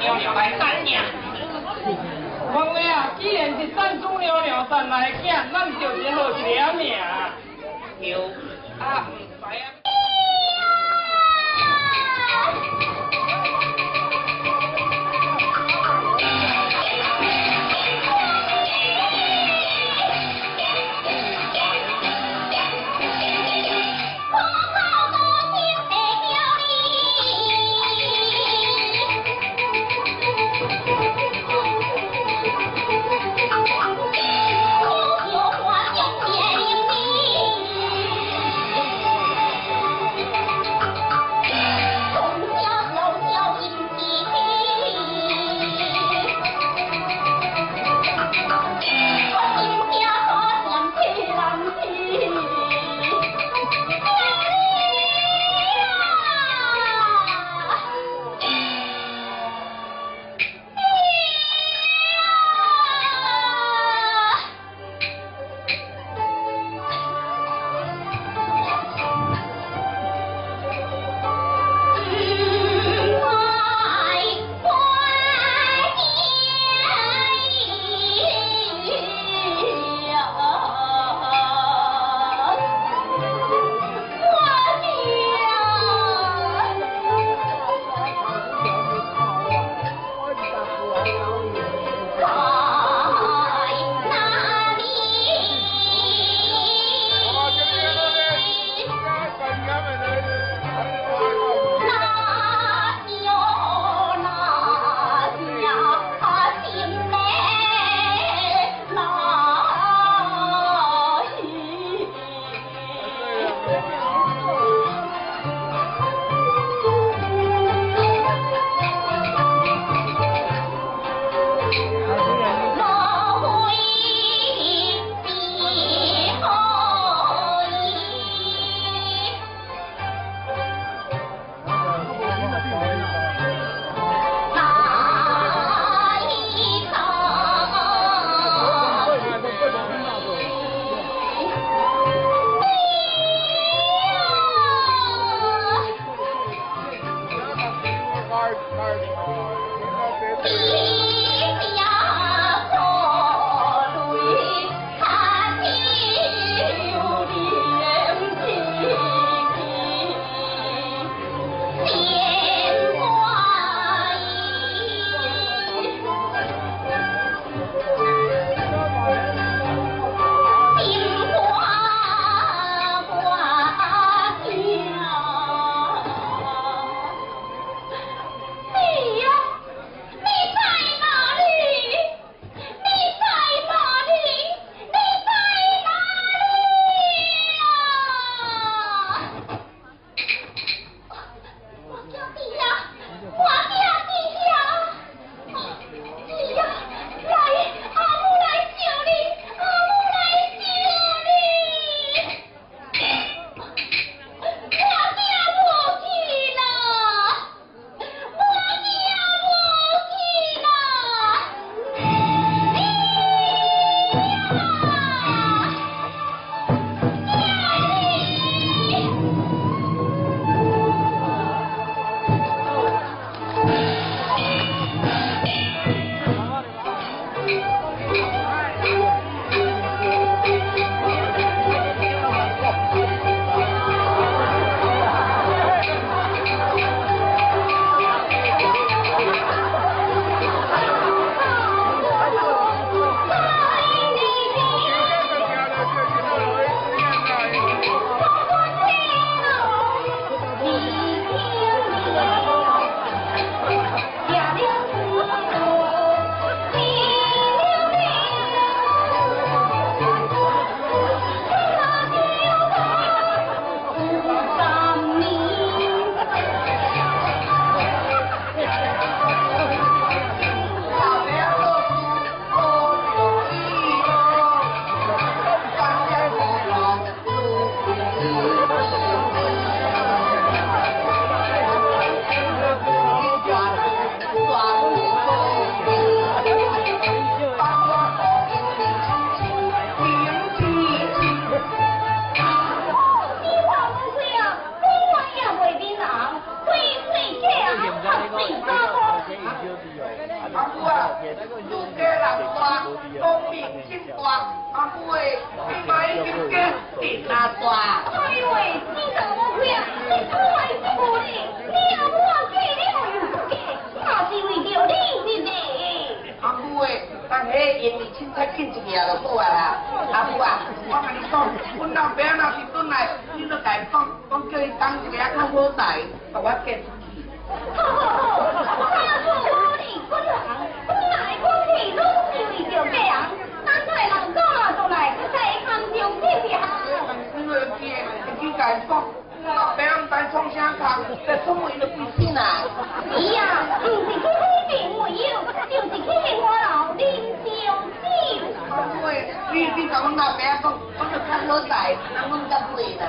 鸟鸟来赞命。问你啊，既然是赞中鸟鸟赞来囝，咱就只好一个名。啊，唔啊。我阿伯讲，我就较好在，贵。我，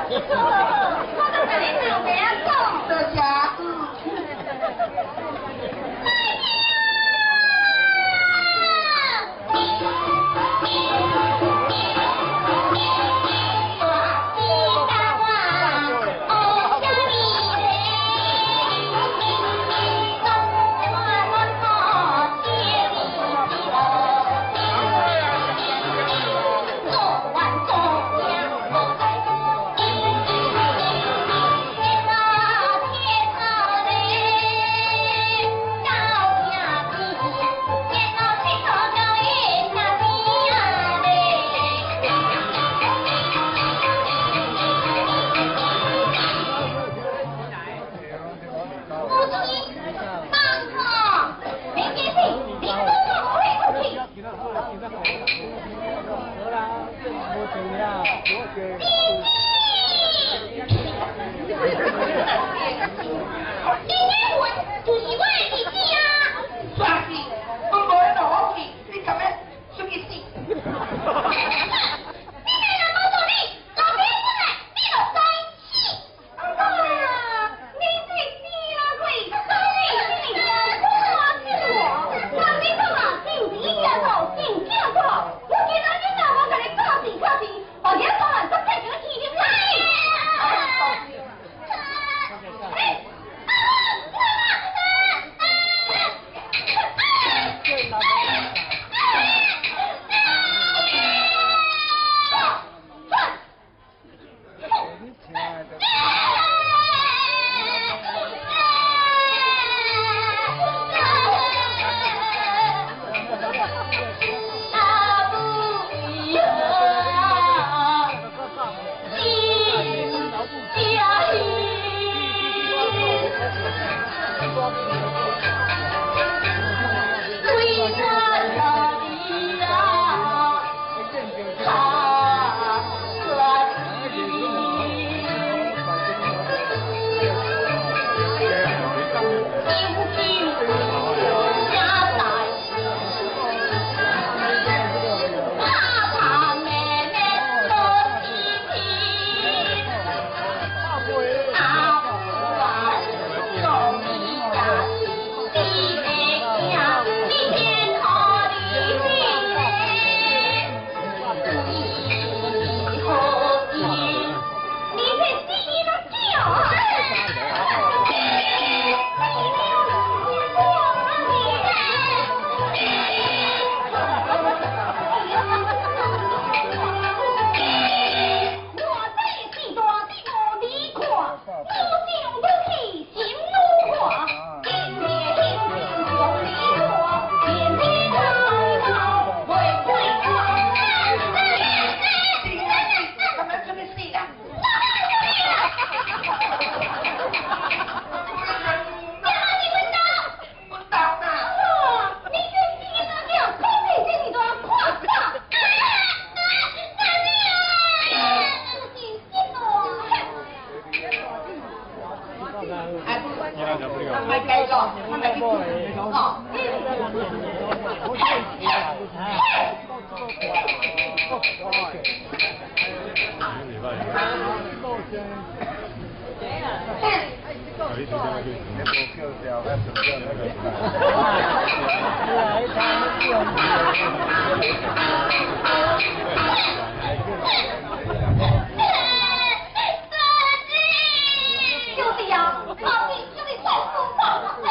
就是呀，放屁就会放风放火，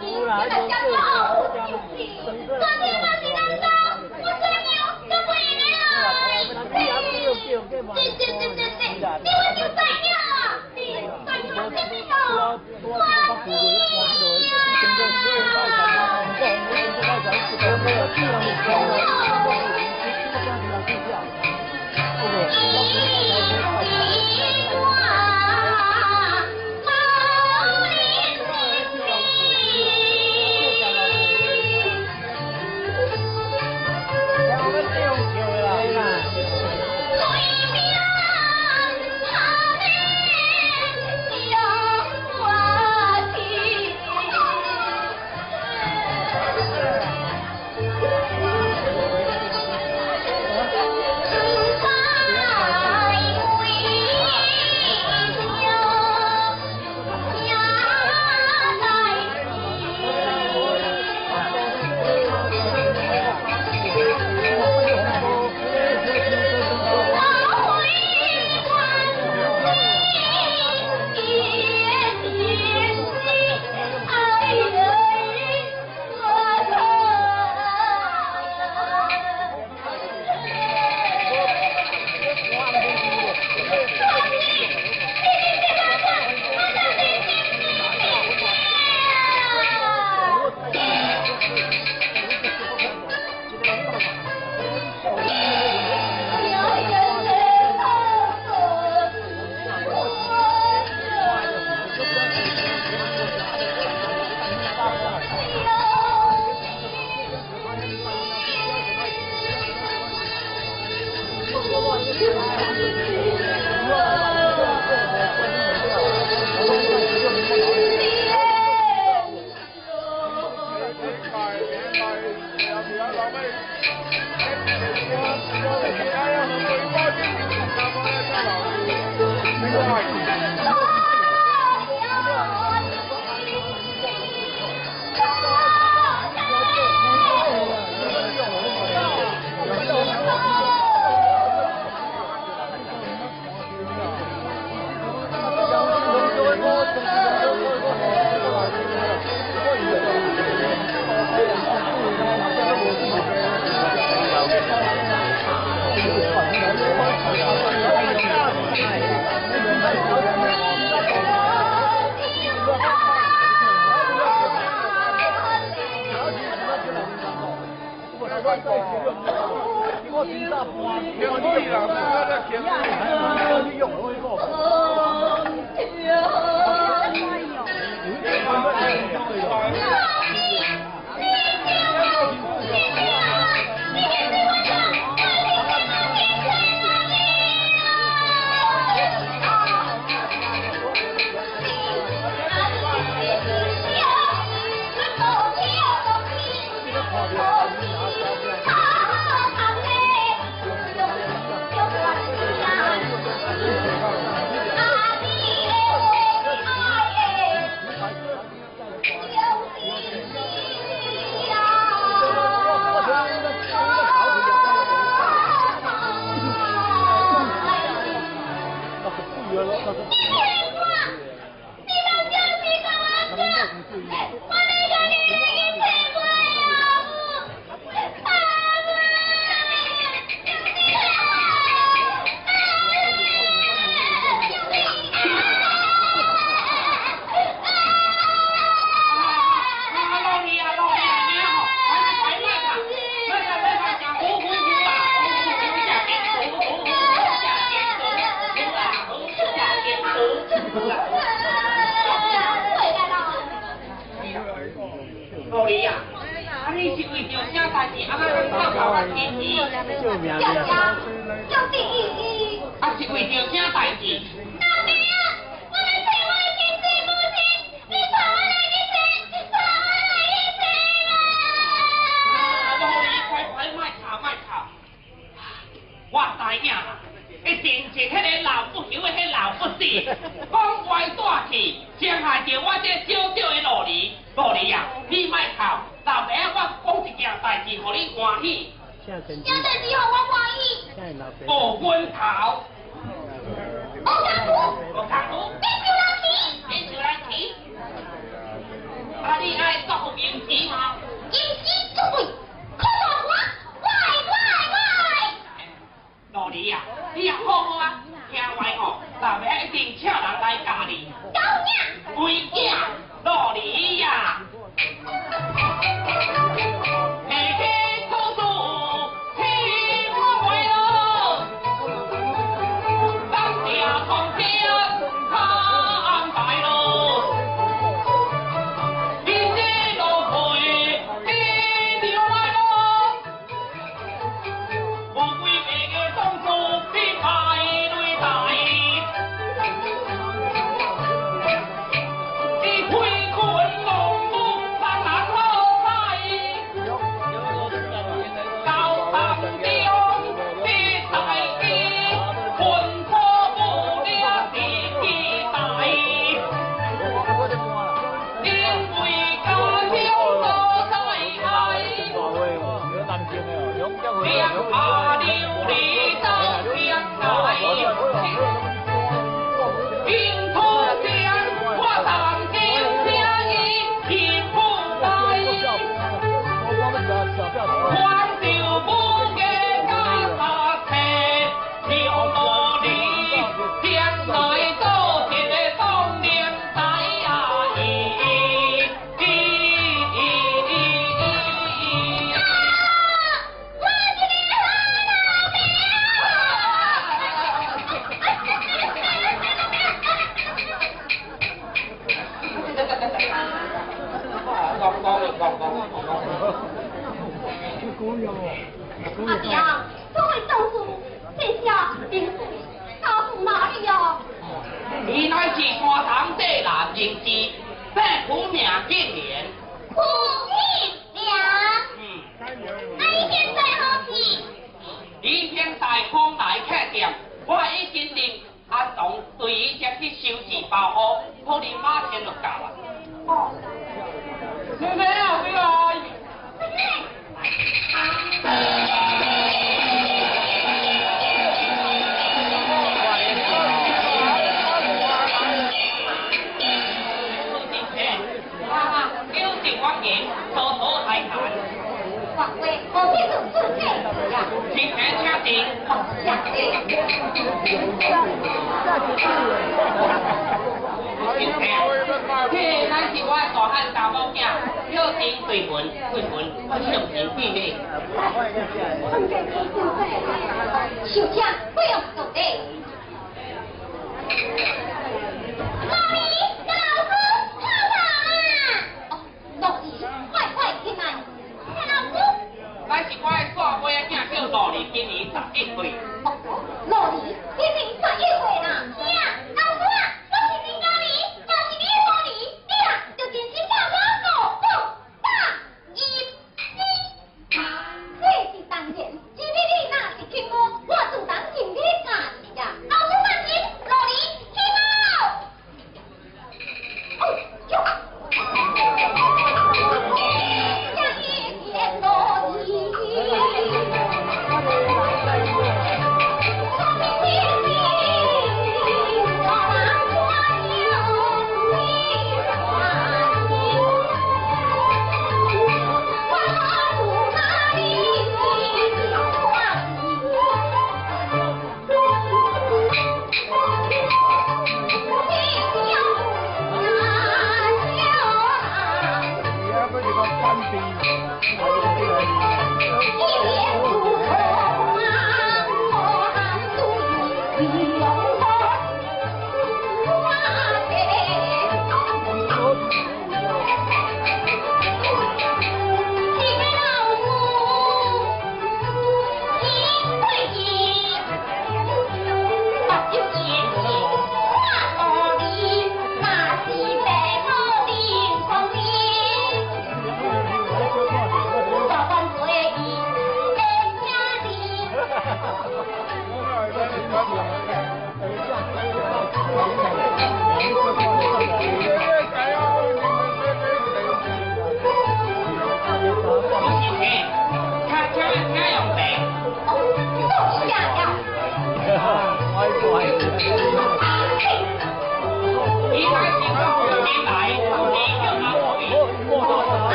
你你的家。啊！顶对门，对门，我上边见你。小强，不要走！是我的细妹仔，小度，今年十一岁。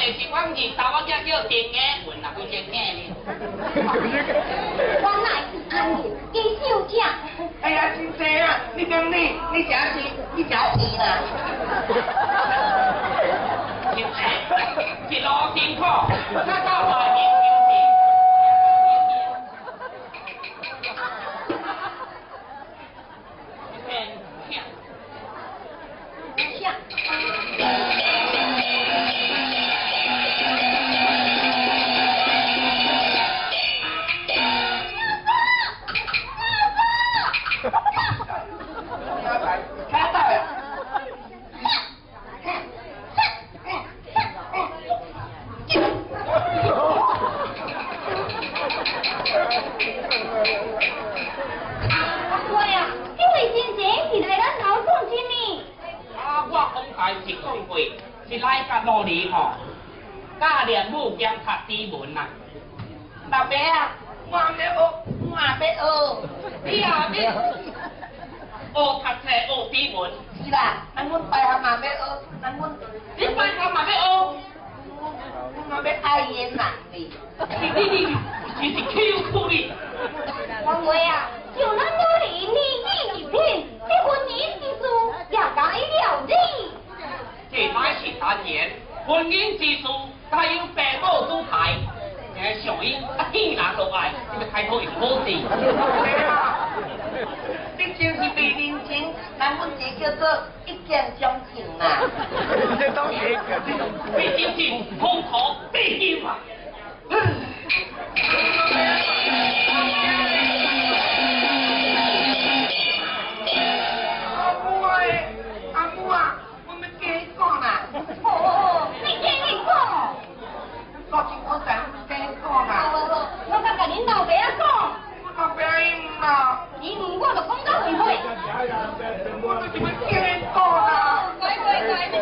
得喜欢你，啥我叫叫点眼魂啦，不点眼呢。我乃是安尼，伊休假。哎呀，真济啊！你讲你，你食是，你食肥啦。一切，一路辛苦，他到外面。你就是未认真，咱阮这叫做一见钟情啦。这当然你真是空头必要啊！阿母啊，阿母啊，我们跟你讲啦，哦，你听你讲。我真好想跟你讲啦，我甲甲恁老爸仔讲，我老爸因啦，伊唔我就讲。我就是要跟你讲啦，乖乖乖，你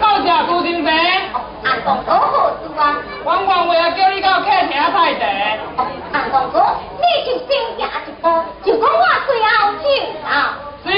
到家朱定在。好啊！王光，我要叫你到客厅排队。阿公，你就先吃一个，就讲我最后请啊。是。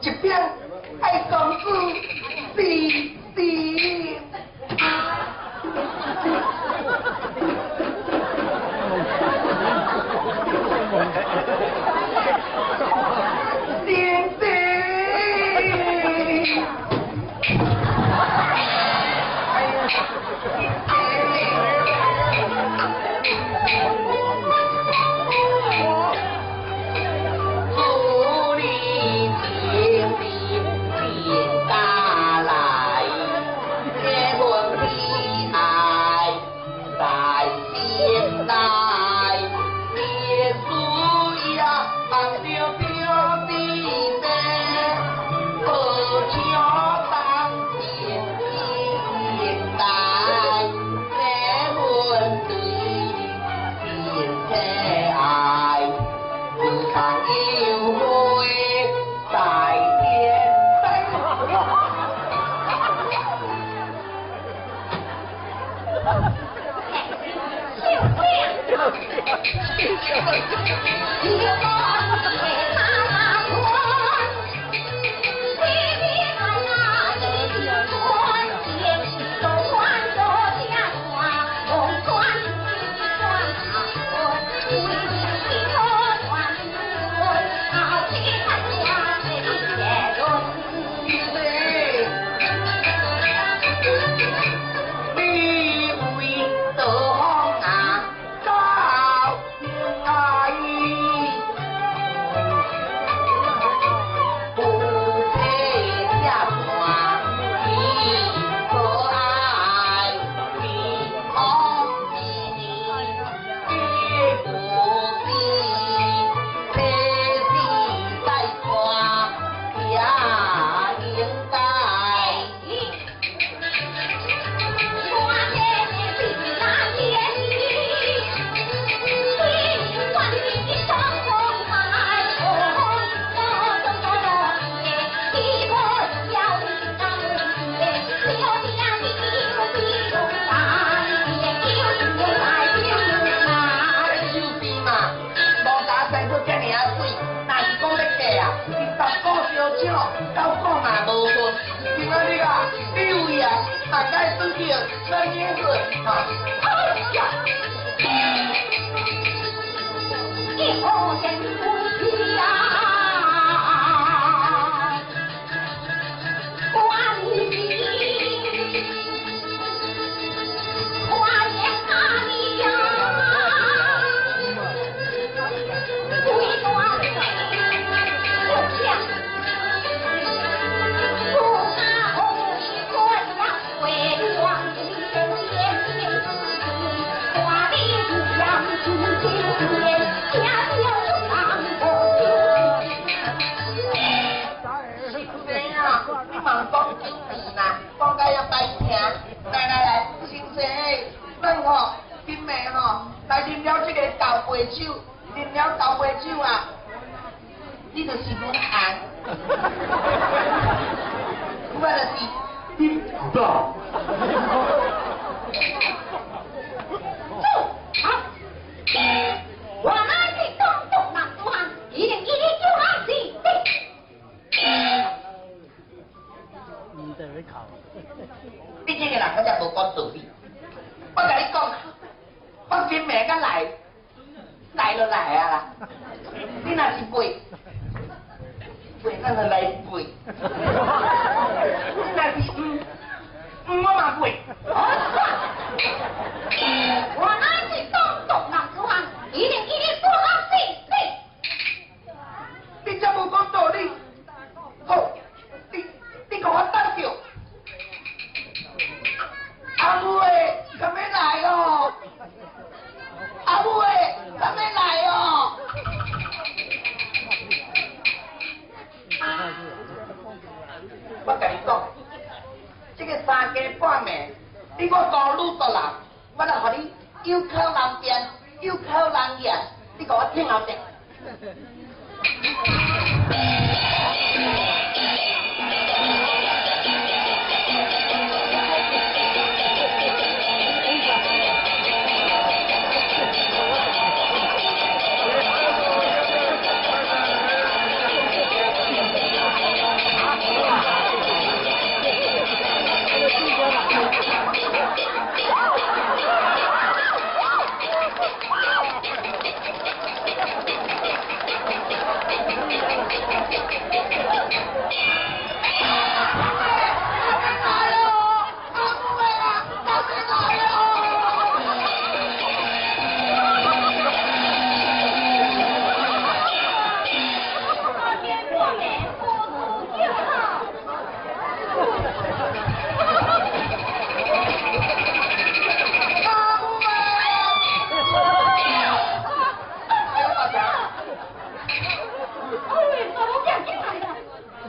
一边爱讲是是是。你这个人我才无讲道理。我甲你讲，我今暝甲来，来就来啊啦。你若是背，背咱就来背。你若是嗯，嗯我嘛背。我那是东东南主汉，一定一定就俺是。你这无讲道理。我来互你又靠人边，又靠人眼，你给我听好听。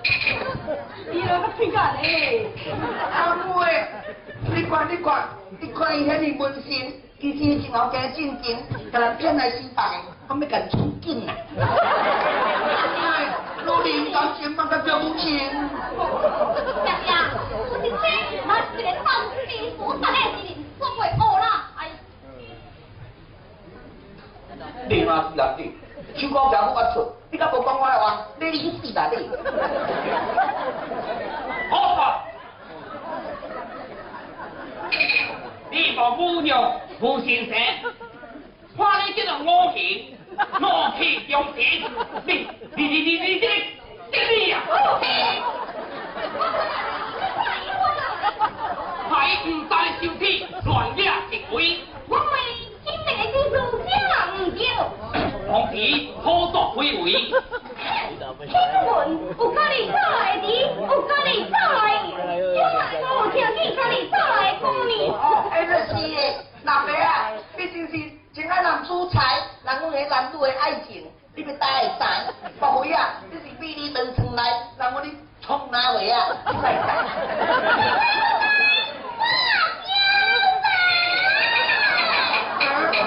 你那个屁干嘞！阿母诶，你看你看，你看伊遐尼温馨，其实真后生正经，甲人骗来失败，我要甲出紧啦。哎，努力感情嘛甲表母亲。呀呀，我今天那是一个放屁所在的事情，总会学啦。哎，你嘛是啊你，手讲表母我错，你敢无讲我的话，你去死啦你。好吧，你个姑娘吴先生，看你这个恶行，怒气中天，你你你你你这个这你呀，还唔知收起，乱惹一回，我为今日的技术真唔对。同时操作非为，听闻有家己早来的，有家己早来，今晚我听见家己早来过年。哎，就是的，老爸啊，毕竟是真爱人主财，人阮个男女的爱情，你要大会知。莫非啊，你是比你长床来，人阮你冲哪位啊？你来你